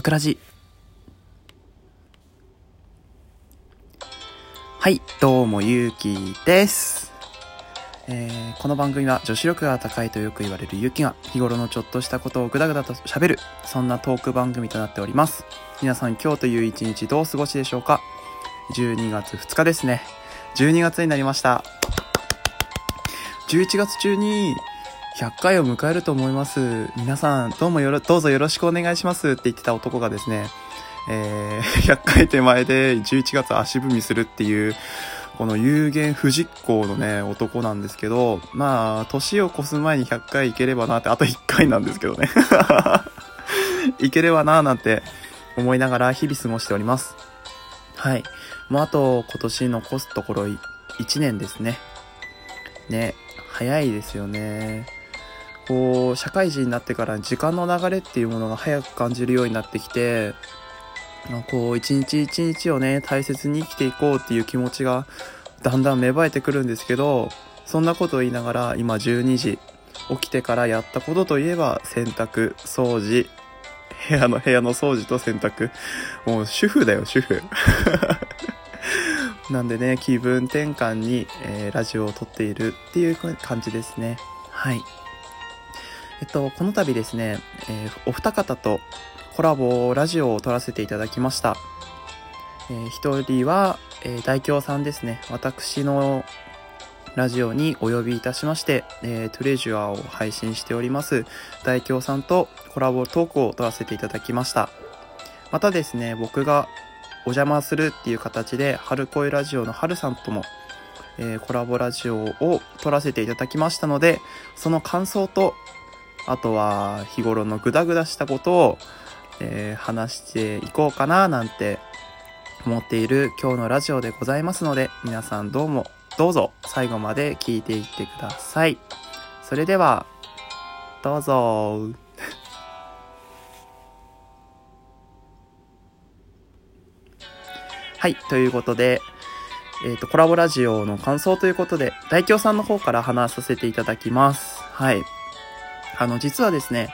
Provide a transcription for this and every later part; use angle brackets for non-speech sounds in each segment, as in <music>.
バクラジ。はいどうもゆうきです、えーこの番組は女子力が高いとよく言われるゆうきが日頃のちょっとしたことをぐだぐだと喋るそんなトーク番組となっております。皆さん今日という一日どうお過ごしでしょうか？12月2日ですね。12月になりました。11月中に100回を迎えると思います。皆さん、どうもよろ、どうぞよろしくお願いしますって言ってた男がですね、えー、<laughs> 100回手前で11月足踏みするっていう、この有言不実行のね、男なんですけど、まあ、年を越す前に100回いければなって、あと1回なんですけどね。<laughs> いければなーなんて思いながら日々過ごしております。はい。もうあと、今年残すところ1年ですね。ね、早いですよね。こう、社会人になってから時間の流れっていうものが早く感じるようになってきて、こう、一日一日をね、大切に生きていこうっていう気持ちがだんだん芽生えてくるんですけど、そんなことを言いながら今12時、起きてからやったことといえば洗濯、掃除、部屋の部屋の掃除と洗濯。もう主婦だよ、主婦。<laughs> なんでね、気分転換に、えーラジオを撮っているっていう感じですね。はい。えっと、この度ですね、えーお二方とコラボラジオを撮らせていただきました。えー一人は、えー大京さんですね。私のラジオにお呼びいたしまして、えートレジュアを配信しております大京さんとコラボトークを撮らせていただきました。またですね、僕がお邪魔するっていう形で、春恋ラジオの春さんとも、えーコラボラジオを撮らせていただきましたので、その感想と、あとは日頃のグダグダしたことを、えー話していこうかななんて思っている今日のラジオでございますので、皆さんどうも、どうぞ最後まで聞いていってください。それでは、どうぞ。<laughs> はい、ということで、えっ、と、コラボラジオの感想ということで、大京さんの方から話させていただきます。はい。あの、実はですね、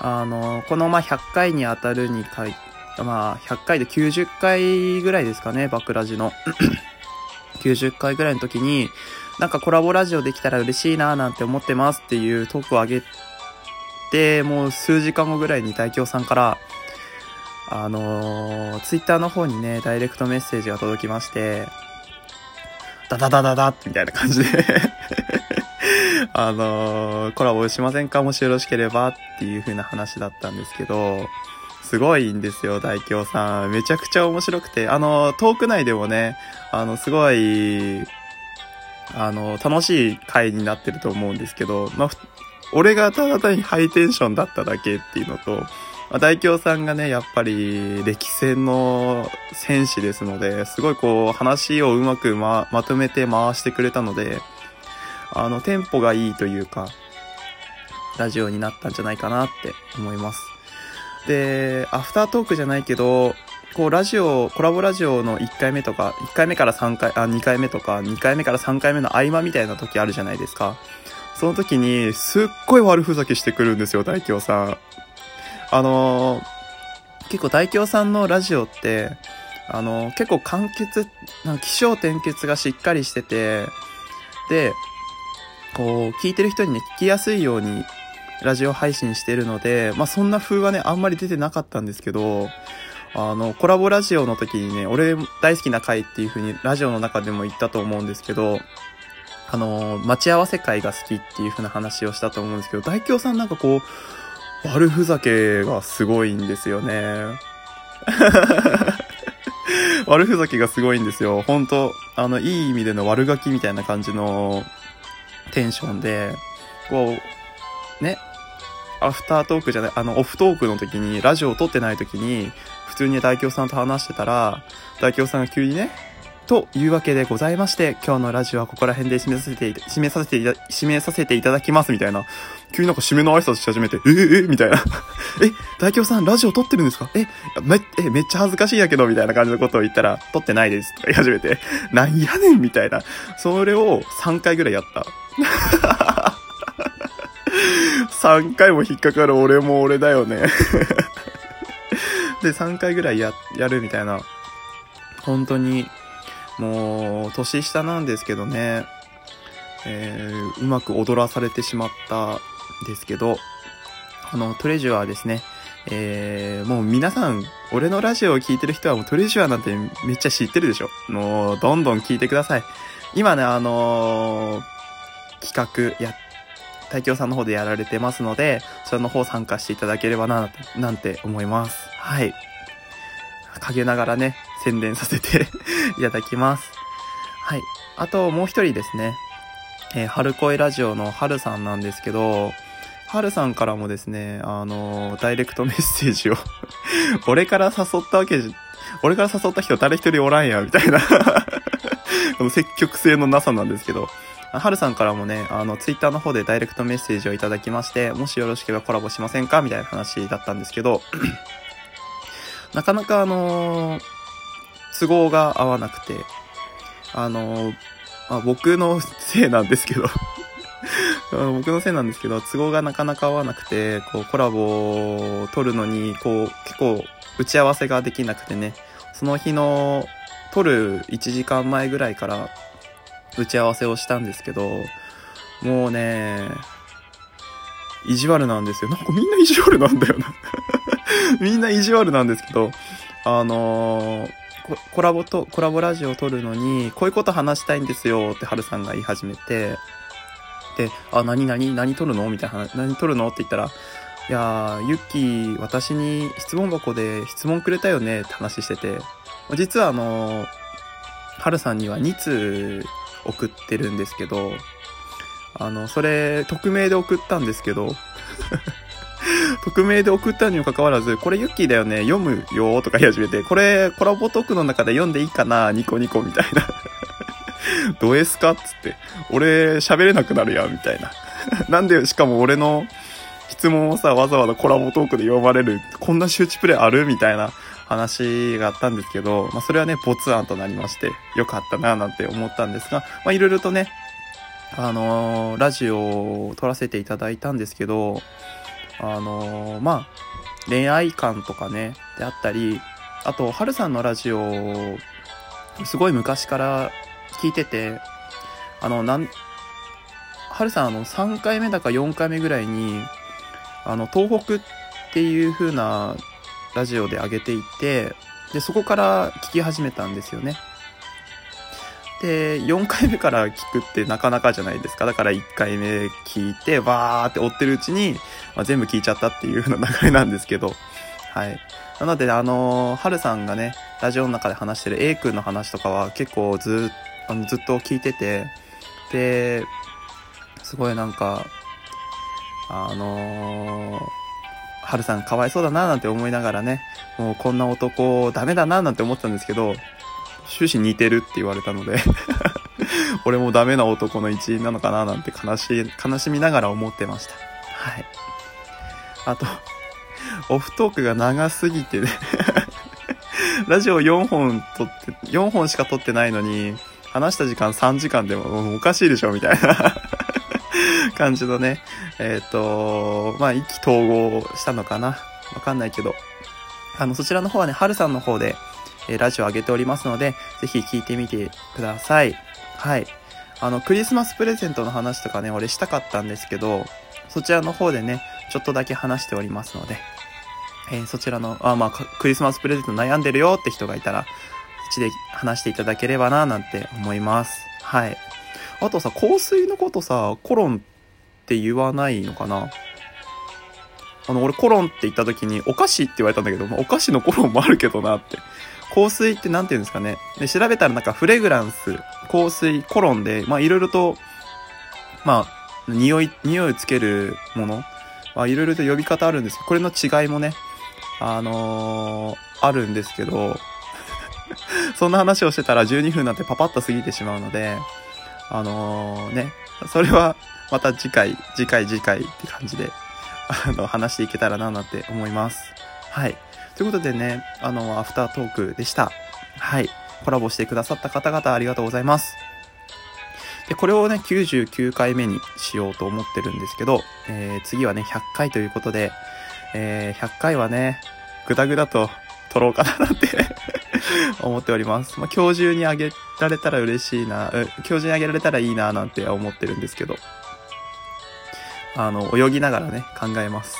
あの、この、ま、100回にあたる2回、まあ、100回で90回ぐらいですかね、バクラジの。<clears throat> 90回ぐらいの時に、なんかコラボラジオできたら嬉しいななんて思ってますっていうトークを上げて、もう数時間後ぐらいに大京さんから、あのー、ツイッターの方にね、ダイレクトメッセージが届きまして、ダダダダダみたいな感じで <laughs> あのー、コラボしませんか？もしよろしければっていう風な話だったんですけど、すごいんですよ、大京さん。めちゃくちゃ面白くて、あの、トーク内でもね、あの、すごい、あの、楽しい回になってると思うんですけど、まあ、俺がただ単にハイテンションだっただけっていうのと、まあ、大京さんがね、やっぱり歴戦の戦士ですので、すごいこう話をうまくままとめて回してくれたので、あの、テンポがいいというか、ラジオになったんじゃないかなって思います。で、アフタートークじゃないけど、こうラジオ、コラボラジオの1回目とか、1回目から3回、あ、2回目とか、2回目から3回目の合間みたいな時あるじゃないですか。その時に、すっごい悪ふざけしてくるんですよ、大京さん。あのー結構大京さんのラジオって、あのー結構簡潔、なんか気象転結がしっかりしてて、で、こう、聞いてる人にね、聞きやすいように、ラジオ配信してるので、まあそんな風はね、あんまり出てなかったんですけど、あの、コラボラジオの時にね、俺大好きな回っていう風にラジオの中でも言ったと思うんですけど、あの、待ち合わせ会が好きっていう風な話をしたと思うんですけど、大京さんなんかこう、悪ふざけがすごいんですよね。<laughs> 悪ふざけがすごいんですよ。本当あの、いい意味での悪ガキみたいな感じのテンションで、こう、ね、アフタートークじゃない、あの、オフトークの時に、ラジオを撮ってない時に、普通に大京さんと話してたら、大京さんが急にね、というわけでございまして、今日のラジオはここら辺で締めさせて、締めさせていた、締めさせていただきますみたいな。急になんか締めの挨拶し始めて、えええみたいな。<laughs> え、大京さんラジオ撮ってるんですか？え、め、え、めっちゃ恥ずかしいんやけど、みたいな感じのことを言ったら、撮ってないです。とか言い始めて、<laughs> なんやねんみたいな。それを3回ぐらいやった。3回も引っかかる俺も俺だよね。で3回ぐらいや、やるみたいな、本当に、もう、年下なんですけどね、えー、うまく踊らされてしまったんですけど、あの、トレジュアーですね、えー、もう皆さん、俺のラジオを聴いてる人はもうトレジュアーなんてめっちゃ知ってるでしょ。もう、どんどん聞いてください。今ね、あのー、企画や、大京さんの方でやられてますので、そちらの方参加していただければな、なんて思います。はい。陰ながらね、宣伝させて <laughs> いただきます。はい。あと、もう一人ですね。えー、春恋ラジオの春さんなんですけど、はるさんからもですね、あの、ダイレクトメッセージを <laughs> 俺から誘ったわけじ、俺から誘った人誰一人おらんや、みたいな <laughs> この積極性のなさなんですけど、はるさんからもね、あの、ツイッターの方でダイレクトメッセージをいただきまして、もしよろしければコラボしませんか？みたいな話だったんですけど、<clears throat> なかなかあの都合が合わなくて、あのまあ、僕のせいなんですけど <laughs> 僕のせいなんですけど、都合がなかなか合わなくて、こう、コラボを撮るのに、こう、結構、打ち合わせができなくてね、その日の、撮る1時間前ぐらいから、打ち合わせをしたんですけど、もうね、意地悪なんですよ。なんかみんな意地悪なんだよな。<laughs> みんな意地悪なんですけど、あのー、コラボと、コラボラジオを撮るのに、こういうこと話したいんですよってハルさんが言い始めて、で、あ、何何何撮るの？みたいな話何撮るの？って言ったら、いやー、ユッキー、私に質問箱で質問くれたよね？って話してて、実はあのー、ハルさんには2通送ってるんですけど、あの、それ、匿名で送ったんですけど、<laughs> 匿名で送ったにもかかわらず、これユッキーだよね、読むよとか言い始めて、これコラボトークの中で読んでいいかなニコニコみたいな。<laughs> ド S かっつって、俺喋れなくなるやん、みたいな。<laughs> なんで、しかも俺の質問をさ、わざわざコラボトークで読まれる、こんな周知プレイあるみたいな。話があったんですけど、まあそれはね、没案となりまして、よかったな、なんて思ったんですが、まあいろいろとね、あのー、ラジオを撮らせていただいたんですけど、あのー、まあ、恋愛観とかね、であったり、あと、はるさんのラジオ、すごい昔から聞いてて、あの、なん、はるさんあの、3回目だか4回目ぐらいに、あの、東北っていう風なラジオで上げていて、で、そこから聞き始めたんですよね。で、4回目から聞くってなかなかじゃないですか。だから1回目聞いて、わーって追ってるうちに、まあ、全部聞いちゃったっていう風な流れなんですけど、はい。なので、あのー、はるさんがね、ラジオの中で話してる A 君の話とかは結構ずっあのずっと聞いてて、で、すごいなんか、あのー、はるさんかわいそうだななんて思いながらね、もうこんな男ダメだななんて思ってたんですけど、終始似てるって言われたので <laughs> 俺もダメな男の一員なのかななんて悲しい、悲しみながら思ってました。はい。あと、オフトークが長すぎてね <laughs> ラジオ4本撮って、4本しか撮ってないのに、話した時間3時間でもおかしいでしょみたいな感じのね、えっ、ー、と、まあ、意気投合したのかなわかんないけど、あの、そちらの方はね、はるさんの方で、え、ラジオ上げておりますので、ぜひ聞いてみてください。はい。あの、クリスマスプレゼントの話とかね、俺したかったんですけど、そちらの方でね、ちょっとだけ話しておりますので、えー、そちらの、あ、まあ、クリスマスプレゼント悩んでるよって人がいたら、ちで話していただければな、なんて思います。はい。あとさ、香水のことさ、コロンって言わないのかな？あの、俺コロンって言った時に、お菓子って言われたんだけど、まあ、お菓子のコロンもあるけどなって。香水って何て言うんですかね？で、調べたらなんかフレグランス、香水、コロンで、まあいろいろと、まあ、匂い、匂いつけるもの、まあいろいろと呼び方あるんですけど、これの違いもね、あのー、あるんですけど、<laughs> そんな話をしてたら12分なんてパパッと過ぎてしまうので、あのー、ね、それはまた次回、次回次回って感じで、あの、話していけたらななんて思います。はい。ということでね、あの、アフタートークでした。はい。コラボしてくださった方々ありがとうございます。で、これをね、99回目にしようと思ってるんですけど、えー、次はね、100回ということで、えー、100回はね、ぐだぐだと撮ろうかななんて <laughs> 思っております。まあ、今日中にあげられたら嬉しいな、今日中にあげられたらいいななんて思ってるんですけど。あの、泳ぎながらね、考えます。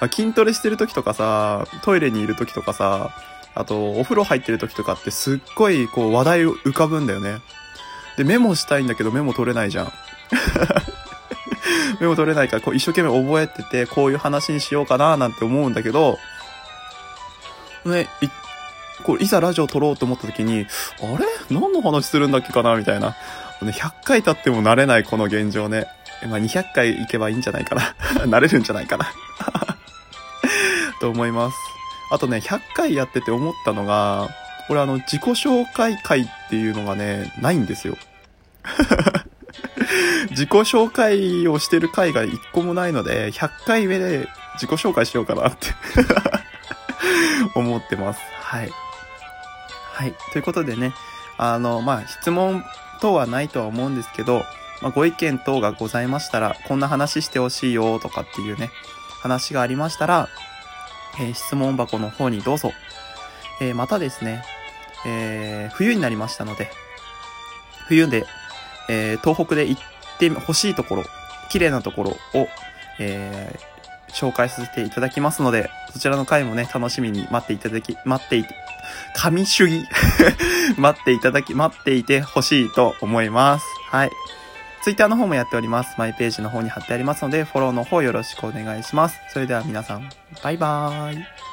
<laughs> 筋トレしてる時とかさ、トイレにいる時とかさ、あと、お風呂入ってる時とかってすっごいこう話題浮かぶんだよね。で、メモしたいんだけどメモ取れないじゃん。<laughs> メモ取れないから、こう一生懸命覚えてて、こういう話にしようかななんて思うんだけど、ね、い、こう、いざラジオ撮ろうと思った時に、あれ？何の話するんだっけかな？みたいな。ね、100回経っても慣れないこの現状ね。まあ、200回行けばいいんじゃないかな。<laughs> 慣れるんじゃないかな <laughs> と思います。あとね、100回やってて思ったのが、これあの、自己紹介会っていうのがね、ないんですよ。<laughs> 自己紹介をしてる回が1個もないので、100回目で自己紹介しようかなって思ってます。はい。はい。ということでね、あの、まあ、質問等はないとは思うんですけど、まあ、ご意見等がございましたら、こんな話してほしいよとかっていうね、話がありましたら、えー、質問箱の方にどうぞ。えー、またですね、えー、冬になりましたので、冬で、え東北で行ってほしいところ、綺麗なところを、え紹介させていただきますので、そちらの回もね、楽しみに待っていただき、待っていて、神主義 <laughs> 待っていただき、待っていてほしいと思います。はい。ツイッターの方もやっております。マイページの方に貼ってありますので、フォローの方よろしくお願いします。それでは皆さん、バイバーイ。